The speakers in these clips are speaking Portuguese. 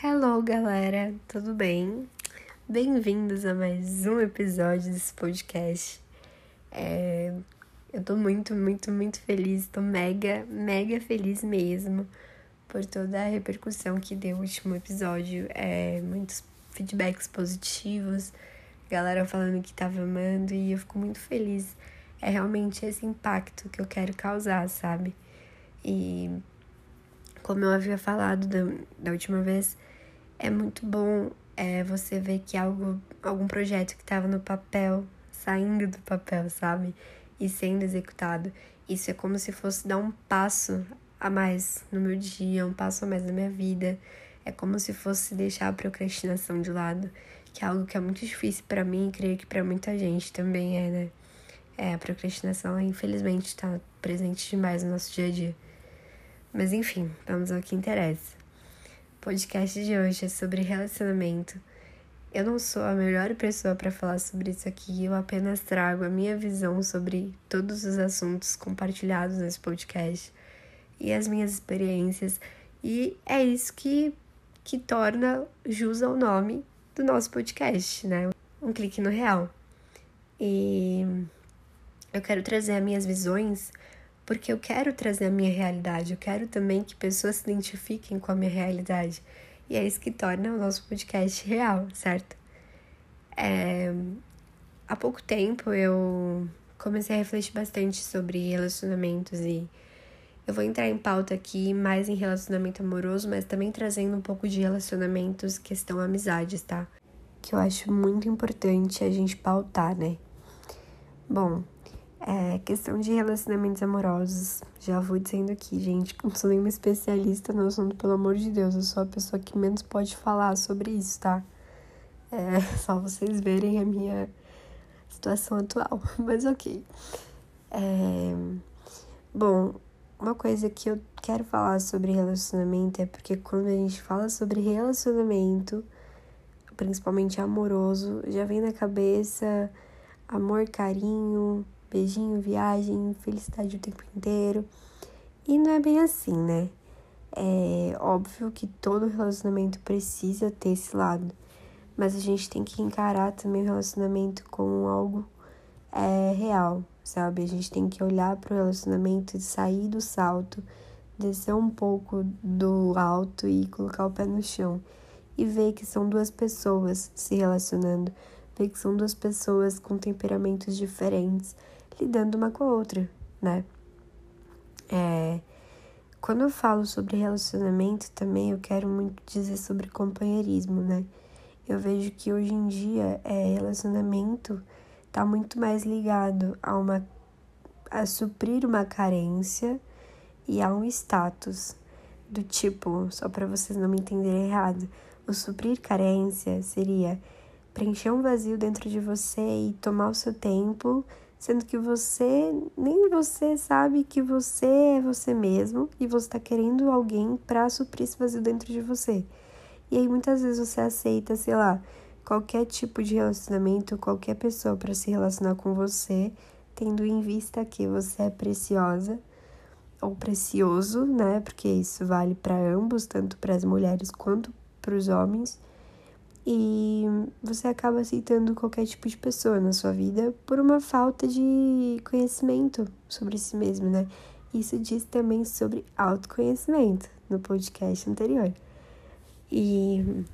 Hello, galera, tudo bem? Bem-vindos a mais um episódio desse podcast. É... Eu tô muito, muito, muito feliz, tô mega, mega feliz mesmo por toda a repercussão que deu o último episódio. É... Muitos feedbacks positivos, galera falando que tava amando e eu fico muito feliz. É realmente esse impacto que eu quero causar, sabe? E como eu havia falado da, da última vez, é muito bom é, você ver que algo, algum projeto que estava no papel, saindo do papel, sabe? E sendo executado. Isso é como se fosse dar um passo a mais no meu dia, um passo a mais na minha vida. É como se fosse deixar a procrastinação de lado, que é algo que é muito difícil para mim e creio que para muita gente também é, né? É, a procrastinação, infelizmente, está presente demais no nosso dia a dia. Mas enfim, vamos ao que interessa. Podcast de hoje é sobre relacionamento. Eu não sou a melhor pessoa para falar sobre isso aqui, eu apenas trago a minha visão sobre todos os assuntos compartilhados nesse podcast e as minhas experiências, e é isso que, que torna jus ao nome do nosso podcast, né? Um clique no real. E eu quero trazer as minhas visões porque eu quero trazer a minha realidade, eu quero também que pessoas se identifiquem com a minha realidade. E é isso que torna o nosso podcast real, certo? É... Há pouco tempo eu comecei a refletir bastante sobre relacionamentos e eu vou entrar em pauta aqui mais em relacionamento amoroso, mas também trazendo um pouco de relacionamentos, questão amizades, tá? Que eu acho muito importante a gente pautar, né? Bom, é, questão de relacionamentos amorosos. Já vou dizendo aqui, gente, não sou nenhuma especialista no assunto, pelo amor de Deus. Eu sou a pessoa que menos pode falar sobre isso, tá? É só vocês verem a minha situação atual. Mas ok. É, bom, uma coisa que eu quero falar sobre relacionamento é porque quando a gente fala sobre relacionamento, principalmente amoroso, já vem na cabeça amor, carinho beijinho, viagem, felicidade o tempo inteiro. E não é bem assim, né? É óbvio que todo relacionamento precisa ter esse lado, mas a gente tem que encarar também o relacionamento como algo é, real, sabe? A gente tem que olhar para o relacionamento e sair do salto, descer um pouco do alto e colocar o pé no chão e ver que são duas pessoas se relacionando, ver que são duas pessoas com temperamentos diferentes lidando uma com a outra, né? É, quando eu falo sobre relacionamento também, eu quero muito dizer sobre companheirismo, né? Eu vejo que hoje em dia é, relacionamento tá muito mais ligado a uma a suprir uma carência e a um status do tipo, só para vocês não me entenderem errado, o suprir carência seria preencher um vazio dentro de você e tomar o seu tempo sendo que você nem você sabe que você é você mesmo e você está querendo alguém para suprir esse vazio dentro de você. E aí muitas vezes você aceita, sei lá, qualquer tipo de relacionamento, qualquer pessoa para se relacionar com você, tendo em vista que você é preciosa ou precioso, né? Porque isso vale para ambos, tanto para as mulheres quanto para os homens e você acaba aceitando qualquer tipo de pessoa na sua vida por uma falta de conhecimento sobre si mesmo, né? Isso diz também sobre autoconhecimento no podcast anterior. E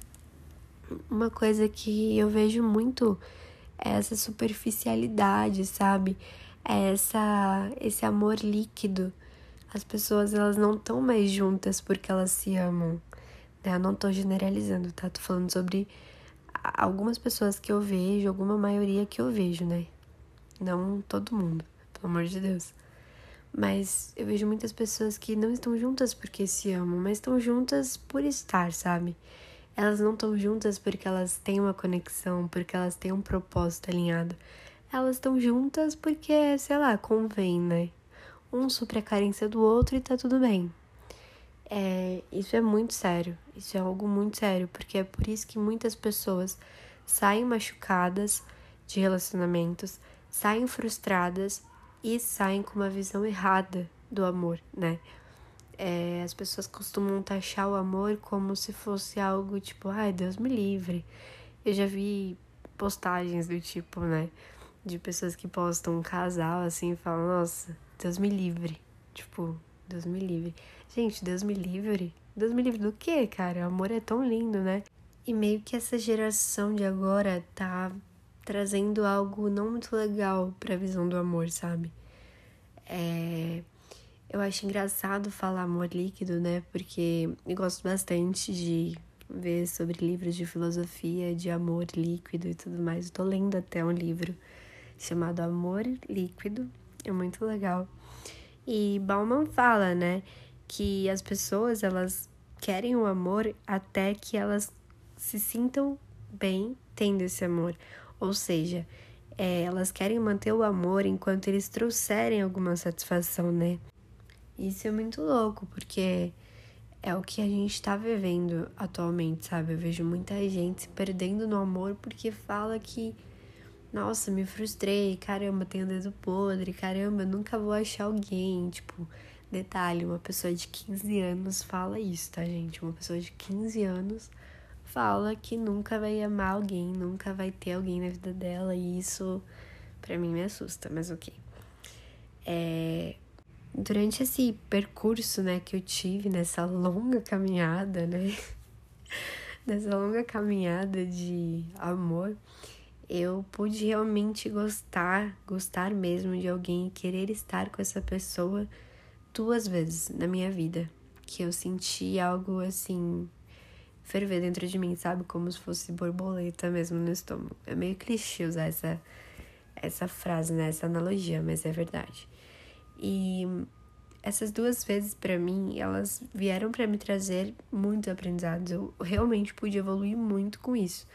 uma coisa que eu vejo muito é essa superficialidade, sabe? É essa esse amor líquido. As pessoas elas não estão mais juntas porque elas se amam. Né? Eu não tô generalizando, tá? Tô falando sobre algumas pessoas que eu vejo, alguma maioria que eu vejo, né? Não todo mundo, pelo amor de Deus. Mas eu vejo muitas pessoas que não estão juntas porque se amam, mas estão juntas por estar, sabe? Elas não estão juntas porque elas têm uma conexão, porque elas têm um propósito alinhado. Elas estão juntas porque, sei lá, convém, né? Um supre a carência do outro e tá tudo bem. É, isso é muito sério, isso é algo muito sério, porque é por isso que muitas pessoas saem machucadas de relacionamentos, saem frustradas e saem com uma visão errada do amor, né? É, as pessoas costumam taxar o amor como se fosse algo tipo, ai, Deus me livre. Eu já vi postagens do tipo, né? De pessoas que postam um casal assim e falam, nossa, Deus me livre. Tipo, Deus me livre. Gente, Deus me livre? Deus me livre do quê, cara? O amor é tão lindo, né? E meio que essa geração de agora tá trazendo algo não muito legal pra visão do amor, sabe? É... Eu acho engraçado falar amor líquido, né? Porque eu gosto bastante de ver sobre livros de filosofia, de amor líquido e tudo mais. Eu tô lendo até um livro chamado Amor Líquido, é muito legal. E Bauman fala, né, que as pessoas elas querem o amor até que elas se sintam bem tendo esse amor. Ou seja, é, elas querem manter o amor enquanto eles trouxerem alguma satisfação, né? Isso é muito louco, porque é o que a gente tá vivendo atualmente, sabe? Eu vejo muita gente se perdendo no amor porque fala que, nossa, me frustrei, caramba, tenho dedo podre, caramba, nunca vou achar alguém. Tipo, detalhe, uma pessoa de 15 anos fala isso, tá, gente? Uma pessoa de 15 anos fala que nunca vai amar alguém, nunca vai ter alguém na vida dela, e isso para mim me assusta, mas ok. É, durante esse percurso, né, que eu tive nessa longa caminhada, né, nessa longa caminhada de amor, eu pude realmente gostar, gostar mesmo de alguém e querer estar com essa pessoa duas vezes na minha vida, que eu senti algo assim ferver dentro de mim, sabe, como se fosse borboleta mesmo no estômago. É meio clichê usar essa essa frase, né, essa analogia, mas é verdade. E essas duas vezes para mim, elas vieram para me trazer muitos aprendizados. Eu realmente pude evoluir muito com isso.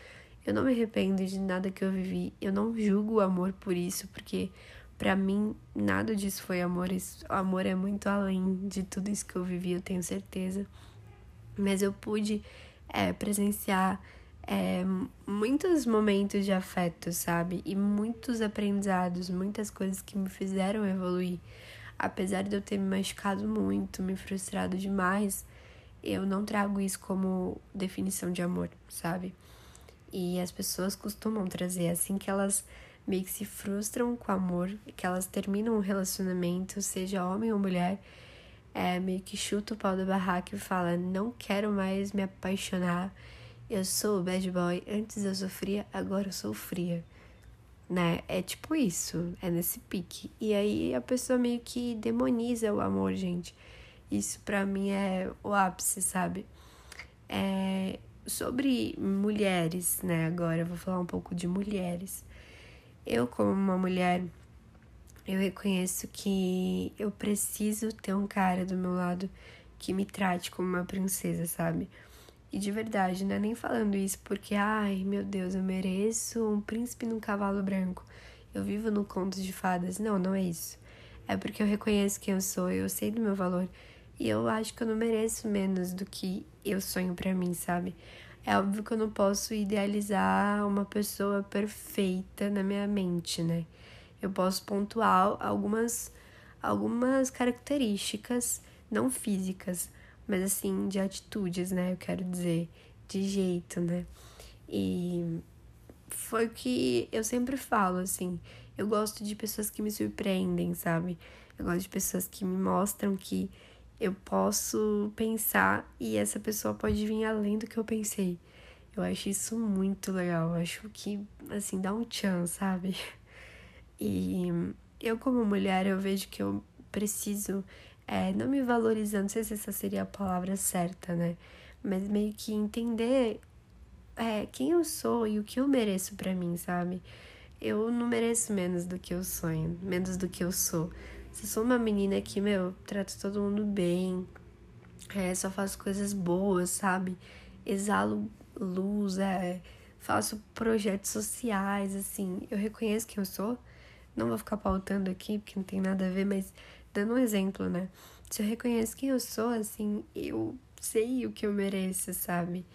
Eu não me arrependo de nada que eu vivi. Eu não julgo o amor por isso, porque para mim nada disso foi amor. O amor é muito além de tudo isso que eu vivi, eu tenho certeza. Mas eu pude é, presenciar é, muitos momentos de afeto, sabe? E muitos aprendizados, muitas coisas que me fizeram evoluir. Apesar de eu ter me machucado muito, me frustrado demais, eu não trago isso como definição de amor, sabe? E as pessoas costumam trazer assim que elas meio que se frustram com o amor, que elas terminam um relacionamento, seja homem ou mulher, é meio que chuta o pau da barraca e fala: Não quero mais me apaixonar eu sou bad boy, antes eu sofria, agora eu sou fria. Né? É tipo isso, é nesse pique. E aí a pessoa meio que demoniza o amor, gente. Isso para mim é o ápice, sabe? É... Sobre mulheres, né? Agora eu vou falar um pouco de mulheres. Eu, como uma mulher, eu reconheço que eu preciso ter um cara do meu lado que me trate como uma princesa, sabe? E de verdade, não é nem falando isso porque, ai meu Deus, eu mereço um príncipe num cavalo branco. Eu vivo no conto de fadas. Não, não é isso. É porque eu reconheço quem eu sou, eu sei do meu valor. E eu acho que eu não mereço menos do que eu sonho para mim, sabe? É óbvio que eu não posso idealizar uma pessoa perfeita na minha mente, né? Eu posso pontuar algumas, algumas características, não físicas, mas assim, de atitudes, né? Eu quero dizer, de jeito, né? E foi o que eu sempre falo, assim. Eu gosto de pessoas que me surpreendem, sabe? Eu gosto de pessoas que me mostram que eu posso pensar e essa pessoa pode vir além do que eu pensei. Eu acho isso muito legal. Eu acho que, assim, dá um tchan, sabe? E eu, como mulher, eu vejo que eu preciso é, não me valorizando, não sei se essa seria a palavra certa, né? Mas meio que entender é, quem eu sou e o que eu mereço para mim, sabe? Eu não mereço menos do que eu sonho, menos do que eu sou. Se eu sou uma menina que, meu, trato todo mundo bem, é, só faço coisas boas, sabe? Exalo luz, é, faço projetos sociais, assim. Eu reconheço quem eu sou. Não vou ficar pautando aqui, porque não tem nada a ver, mas dando um exemplo, né? Se eu reconheço quem eu sou, assim, eu sei o que eu mereço, sabe?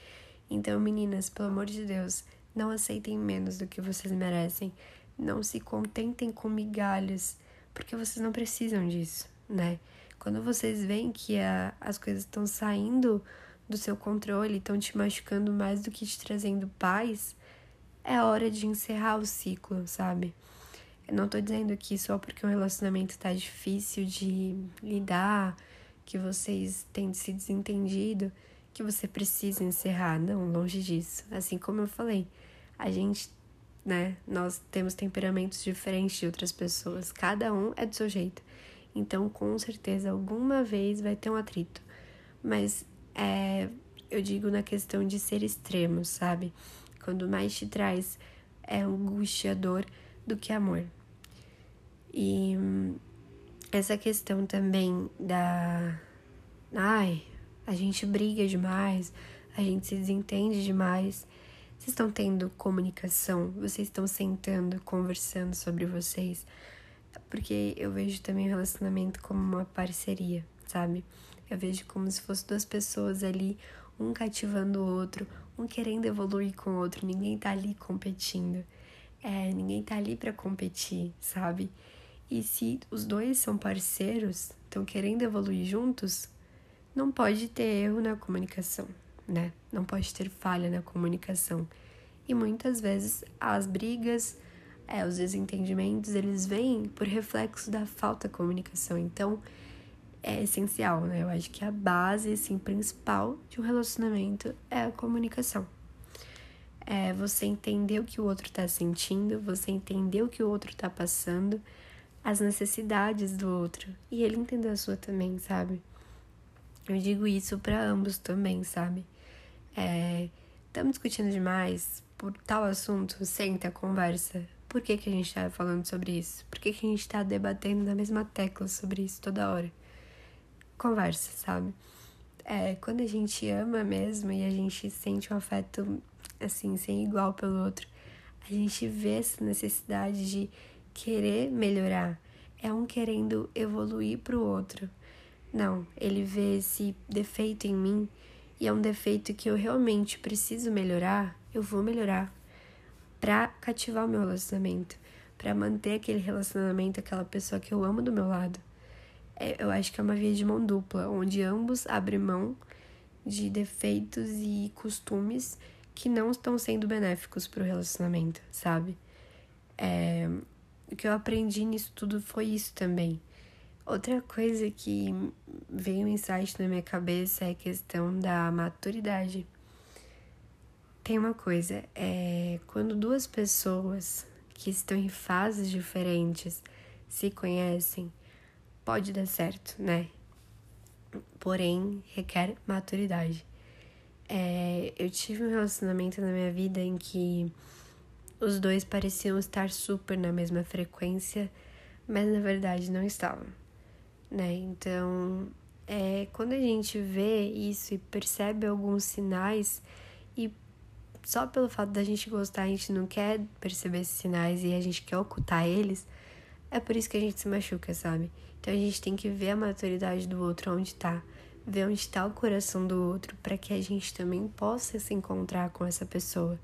Então, meninas, pelo amor de Deus, não aceitem menos do que vocês merecem. Não se contentem com migalhas, porque vocês não precisam disso, né? Quando vocês veem que a, as coisas estão saindo do seu controle, estão te machucando mais do que te trazendo paz, é hora de encerrar o ciclo, sabe? Eu não tô dizendo que só porque um relacionamento tá difícil de lidar, que vocês têm se desentendido, que você precisa encerrar. Não, longe disso. Assim como eu falei, a gente, né, nós temos temperamentos diferentes de outras pessoas. Cada um é do seu jeito. Então, com certeza, alguma vez vai ter um atrito. Mas é, eu digo na questão de ser extremo, sabe? Quando mais te traz é angústia, dor do que amor. E essa questão também da. Ai, a gente briga demais, a gente se desentende demais. Vocês estão tendo comunicação, vocês estão sentando, conversando sobre vocês. Porque eu vejo também o relacionamento como uma parceria, sabe? Eu vejo como se fosse duas pessoas ali, um cativando o outro, um querendo evoluir com o outro. Ninguém tá ali competindo. É, ninguém tá ali para competir, sabe? E se os dois são parceiros, estão querendo evoluir juntos, não pode ter erro na comunicação, né? Não pode ter falha na comunicação. E muitas vezes as brigas, é, os desentendimentos, eles vêm por reflexo da falta de comunicação. Então, é essencial, né? Eu acho que a base, assim, principal de um relacionamento é a comunicação. É você entender o que o outro tá sentindo, você entender o que o outro tá passando, as necessidades do outro. E ele entender a sua também, sabe? Eu digo isso para ambos também, sabe? É, estamos discutindo demais por tal assunto, senta, conversa. Por que, que a gente tá falando sobre isso? Por que, que a gente tá debatendo na mesma tecla sobre isso toda hora? Conversa, sabe? É, quando a gente ama mesmo e a gente sente um afeto, assim, sem igual pelo outro, a gente vê essa necessidade de querer melhorar, é um querendo evoluir para o outro. Não, ele vê esse defeito em mim e é um defeito que eu realmente preciso melhorar, eu vou melhorar para cativar o meu relacionamento, para manter aquele relacionamento, aquela pessoa que eu amo do meu lado. É, eu acho que é uma via de mão dupla, onde ambos abrem mão de defeitos e costumes que não estão sendo benéficos para o relacionamento, sabe? É, o que eu aprendi nisso tudo foi isso também. Outra coisa que veio um insight na minha cabeça é a questão da maturidade. Tem uma coisa, é quando duas pessoas que estão em fases diferentes se conhecem, pode dar certo, né? Porém, requer maturidade. É, eu tive um relacionamento na minha vida em que os dois pareciam estar super na mesma frequência, mas na verdade não estavam, né? Então, é, quando a gente vê isso e percebe alguns sinais e só pelo fato da gente gostar, a gente não quer perceber esses sinais e a gente quer ocultar eles, é por isso que a gente se machuca, sabe? Então a gente tem que ver a maturidade do outro onde tá, ver onde está o coração do outro para que a gente também possa se encontrar com essa pessoa.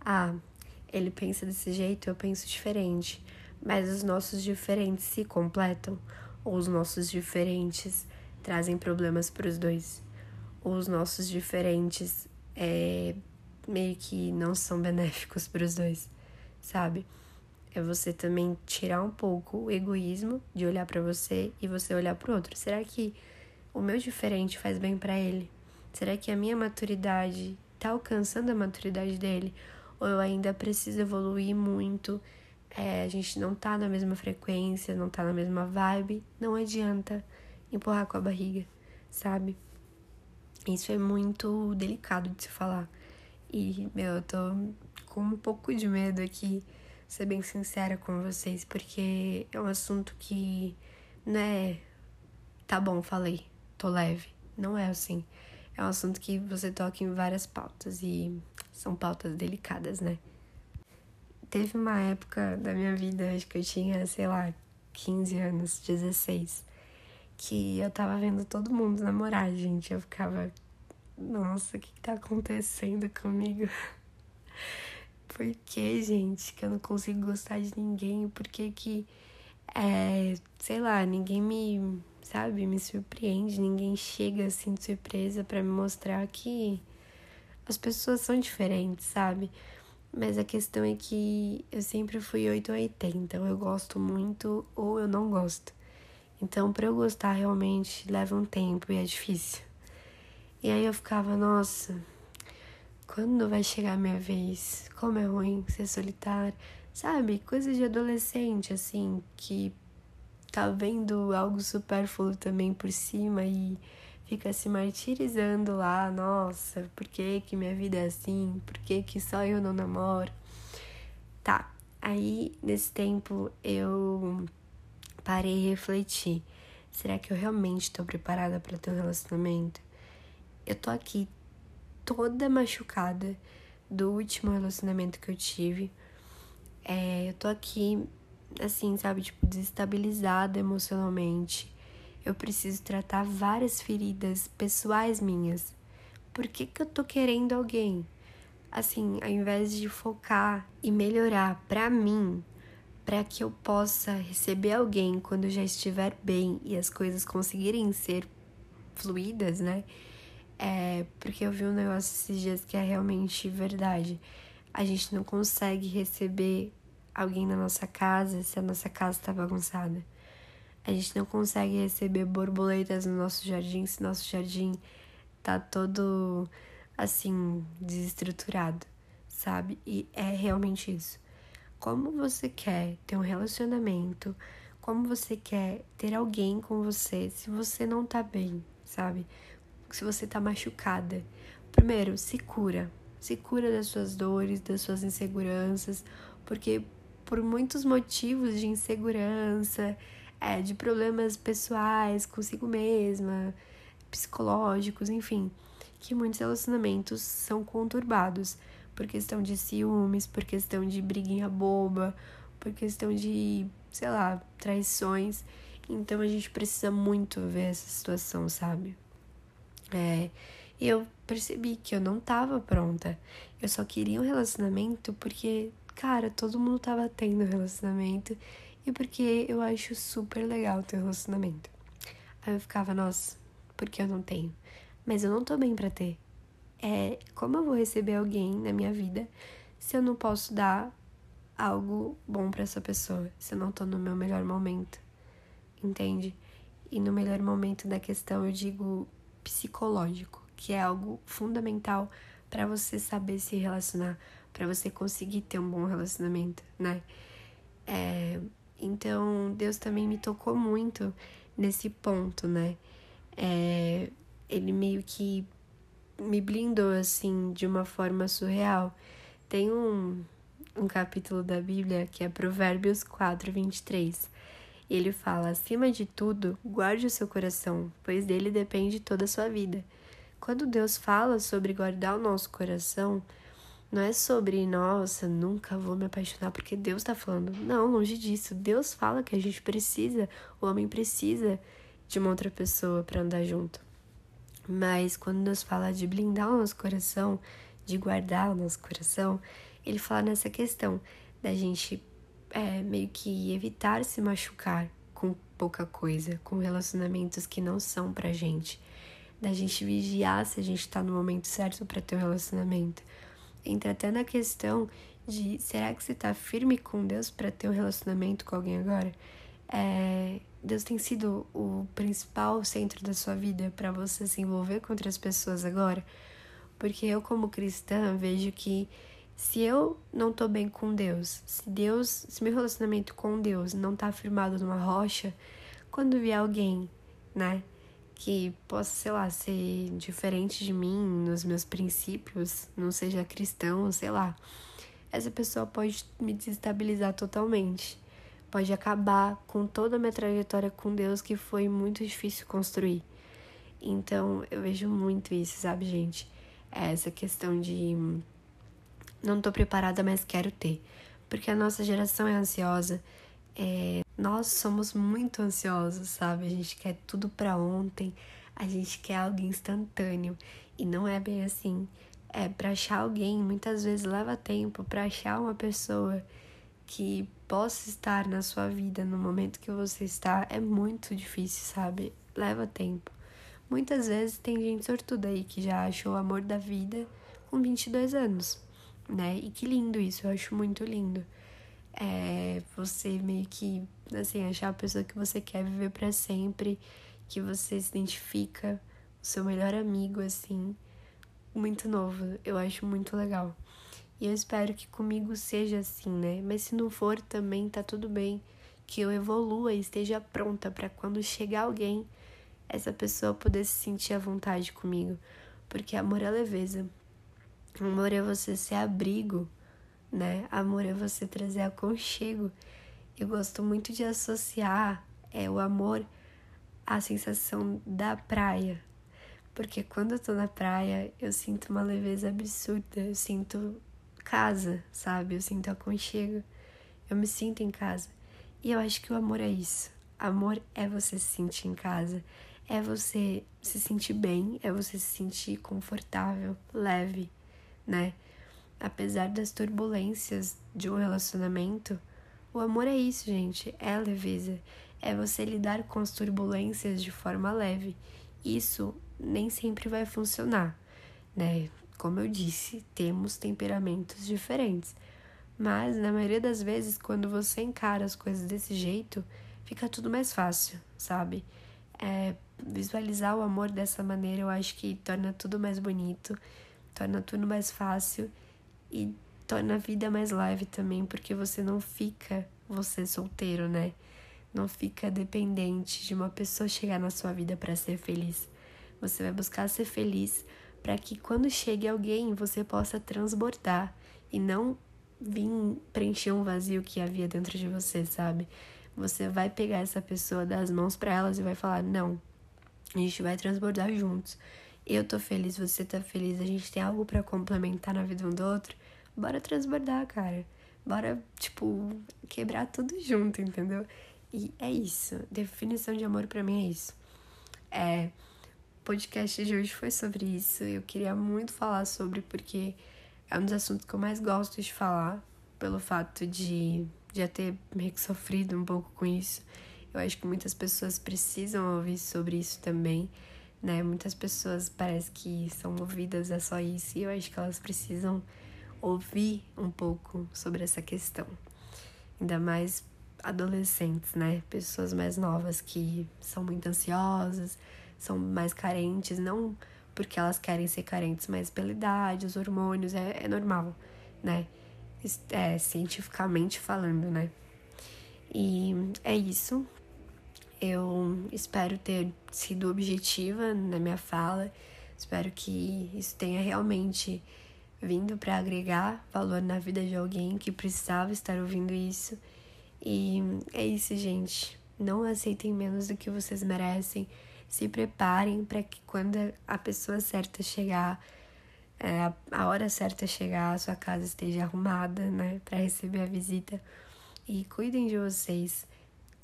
Ah, ele pensa desse jeito, eu penso diferente. Mas os nossos diferentes se completam? Ou os nossos diferentes trazem problemas para os dois? Ou os nossos diferentes é, meio que não são benéficos para os dois, sabe? É você também tirar um pouco o egoísmo de olhar para você e você olhar para o outro. Será que o meu diferente faz bem para ele? Será que a minha maturidade tá alcançando a maturidade dele? ou eu ainda preciso evoluir muito, é, a gente não tá na mesma frequência, não tá na mesma vibe, não adianta empurrar com a barriga, sabe? Isso é muito delicado de se falar. E, meu, eu tô com um pouco de medo aqui, ser bem sincera com vocês, porque é um assunto que, né, tá bom, falei, tô leve. Não é assim. É um assunto que você toca em várias pautas e são pautas delicadas, né? Teve uma época da minha vida, acho que eu tinha, sei lá, 15 anos, 16, que eu tava vendo todo mundo namorar, gente. Eu ficava, nossa, o que, que tá acontecendo comigo? Por que, gente, que eu não consigo gostar de ninguém? Por que que, é, sei lá, ninguém me sabe, me surpreende. Ninguém chega assim de surpresa para me mostrar que as pessoas são diferentes, sabe? Mas a questão é que eu sempre fui 8 ou 80, ou eu gosto muito ou eu não gosto. Então, para eu gostar realmente leva um tempo e é difícil. E aí eu ficava, nossa, quando vai chegar a minha vez? Como é ruim ser solitário. Sabe? Coisa de adolescente, assim, que tá vendo algo supérfluo também por cima e fica se martirizando lá, nossa, por que que minha vida é assim? Por que que só eu não namoro? Tá, aí nesse tempo eu parei e refleti. Será que eu realmente estou preparada para ter um relacionamento? Eu tô aqui toda machucada do último relacionamento que eu tive. É, eu tô aqui, assim, sabe, tipo, desestabilizada emocionalmente eu preciso tratar várias feridas pessoais minhas. Por que, que eu tô querendo alguém? Assim, ao invés de focar e melhorar para mim, para que eu possa receber alguém quando já estiver bem e as coisas conseguirem ser fluídas, né? É, porque eu vi um negócio esses dias que é realmente verdade. A gente não consegue receber alguém na nossa casa se a nossa casa tá bagunçada. A gente não consegue receber borboletas no nosso jardim se nosso jardim tá todo assim desestruturado, sabe? E é realmente isso. Como você quer ter um relacionamento, como você quer ter alguém com você se você não tá bem, sabe? Se você tá machucada. Primeiro, se cura. Se cura das suas dores, das suas inseguranças, porque por muitos motivos de insegurança, é, de problemas pessoais consigo mesma, psicológicos, enfim, que muitos relacionamentos são conturbados por questão de ciúmes, por questão de briguinha boba, por questão de, sei lá, traições. Então a gente precisa muito ver essa situação, sabe? É, eu percebi que eu não tava pronta. Eu só queria um relacionamento porque, cara, todo mundo tava tendo relacionamento e porque eu acho super legal ter relacionamento. Aí eu ficava, nossa, porque eu não tenho? Mas eu não tô bem para ter. É, como eu vou receber alguém na minha vida se eu não posso dar algo bom para essa pessoa, se eu não tô no meu melhor momento? Entende? E no melhor momento da questão eu digo psicológico, que é algo fundamental para você saber se relacionar, para você conseguir ter um bom relacionamento, né? É, então, Deus também me tocou muito nesse ponto, né? É, ele meio que me blindou, assim, de uma forma surreal. Tem um, um capítulo da Bíblia que é Provérbios 4, 23. E ele fala: acima de tudo, guarde o seu coração, pois dele depende toda a sua vida. Quando Deus fala sobre guardar o nosso coração, não é sobre, nossa, nunca vou me apaixonar porque Deus tá falando. Não, longe disso. Deus fala que a gente precisa, o homem precisa de uma outra pessoa para andar junto. Mas quando Deus fala de blindar o nosso coração, de guardar o nosso coração, ele fala nessa questão da gente é, meio que evitar se machucar com pouca coisa, com relacionamentos que não são pra gente. Da gente vigiar se a gente tá no momento certo para ter um relacionamento entra até na questão de será que você está firme com Deus para ter um relacionamento com alguém agora? É, Deus tem sido o principal centro da sua vida para você se envolver com outras pessoas agora? Porque eu, como cristã, vejo que se eu não tô bem com Deus, se Deus, se meu relacionamento com Deus não tá firmado numa rocha, quando vier alguém, né, que possa, sei lá, ser diferente de mim nos meus princípios, não seja cristão, sei lá, essa pessoa pode me desestabilizar totalmente. Pode acabar com toda a minha trajetória com Deus que foi muito difícil construir. Então, eu vejo muito isso, sabe, gente? É essa questão de não tô preparada, mas quero ter. Porque a nossa geração é ansiosa. É, nós somos muito ansiosos, sabe? A gente quer tudo para ontem, a gente quer algo instantâneo e não é bem assim. É para achar alguém, muitas vezes leva tempo para achar uma pessoa que possa estar na sua vida no momento que você está é muito difícil, sabe? Leva tempo. Muitas vezes tem gente sortuda aí que já achou o amor da vida com 22 anos, né? E que lindo isso, eu acho muito lindo. É você meio que, assim, achar a pessoa que você quer viver para sempre, que você se identifica, o seu melhor amigo, assim, muito novo. Eu acho muito legal. E eu espero que comigo seja assim, né? Mas se não for, também tá tudo bem. Que eu evolua e esteja pronta para quando chegar alguém essa pessoa poder se sentir à vontade comigo. Porque amor é leveza. Amor é você ser abrigo, né? Amor é você trazer aconchego. Eu gosto muito de associar é, o amor à sensação da praia. Porque quando eu tô na praia, eu sinto uma leveza absurda. Eu sinto casa, sabe? Eu sinto aconchego. Eu me sinto em casa. E eu acho que o amor é isso. Amor é você se sentir em casa é você se sentir bem, é você se sentir confortável, leve, né? Apesar das turbulências de um relacionamento, o amor é isso, gente, é leveza, é você lidar com as turbulências de forma leve. Isso nem sempre vai funcionar, né? Como eu disse, temos temperamentos diferentes. Mas na maioria das vezes, quando você encara as coisas desse jeito, fica tudo mais fácil, sabe? É, visualizar o amor dessa maneira, eu acho que torna tudo mais bonito, torna tudo mais fácil e torna a vida mais leve também, porque você não fica você solteiro, né? Não fica dependente de uma pessoa chegar na sua vida para ser feliz. Você vai buscar ser feliz para que quando chegue alguém você possa transbordar e não vir preencher um vazio que havia dentro de você, sabe? Você vai pegar essa pessoa das mãos para elas e vai falar: "Não, a gente vai transbordar juntos. Eu tô feliz, você tá feliz, a gente tem algo para complementar na vida um do outro. Bora transbordar, cara. Bora, tipo, quebrar tudo junto, entendeu? E é isso. Definição de amor para mim é isso. É, podcast de hoje foi sobre isso. Eu queria muito falar sobre porque é um dos assuntos que eu mais gosto de falar, pelo fato de já ter meio que sofrido um pouco com isso. Eu acho que muitas pessoas precisam ouvir sobre isso também, né? Muitas pessoas parece que são movidas a só isso e eu acho que elas precisam ouvir um pouco sobre essa questão. Ainda mais adolescentes, né? Pessoas mais novas que são muito ansiosas, são mais carentes, não porque elas querem ser carentes, mas pela idade, os hormônios, é, é normal, né? É, cientificamente falando, né? E é isso. Eu espero ter sido objetiva na minha fala. Espero que isso tenha realmente vindo para agregar valor na vida de alguém que precisava estar ouvindo isso. E é isso, gente. Não aceitem menos do que vocês merecem. Se preparem para que quando a pessoa certa chegar, é, a hora certa chegar, a sua casa esteja arrumada, né, para receber a visita. E cuidem de vocês.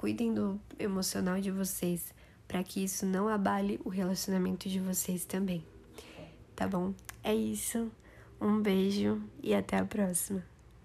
Cuidem do emocional de vocês, para que isso não abale o relacionamento de vocês também. Tá bom? É isso. Um beijo e até a próxima.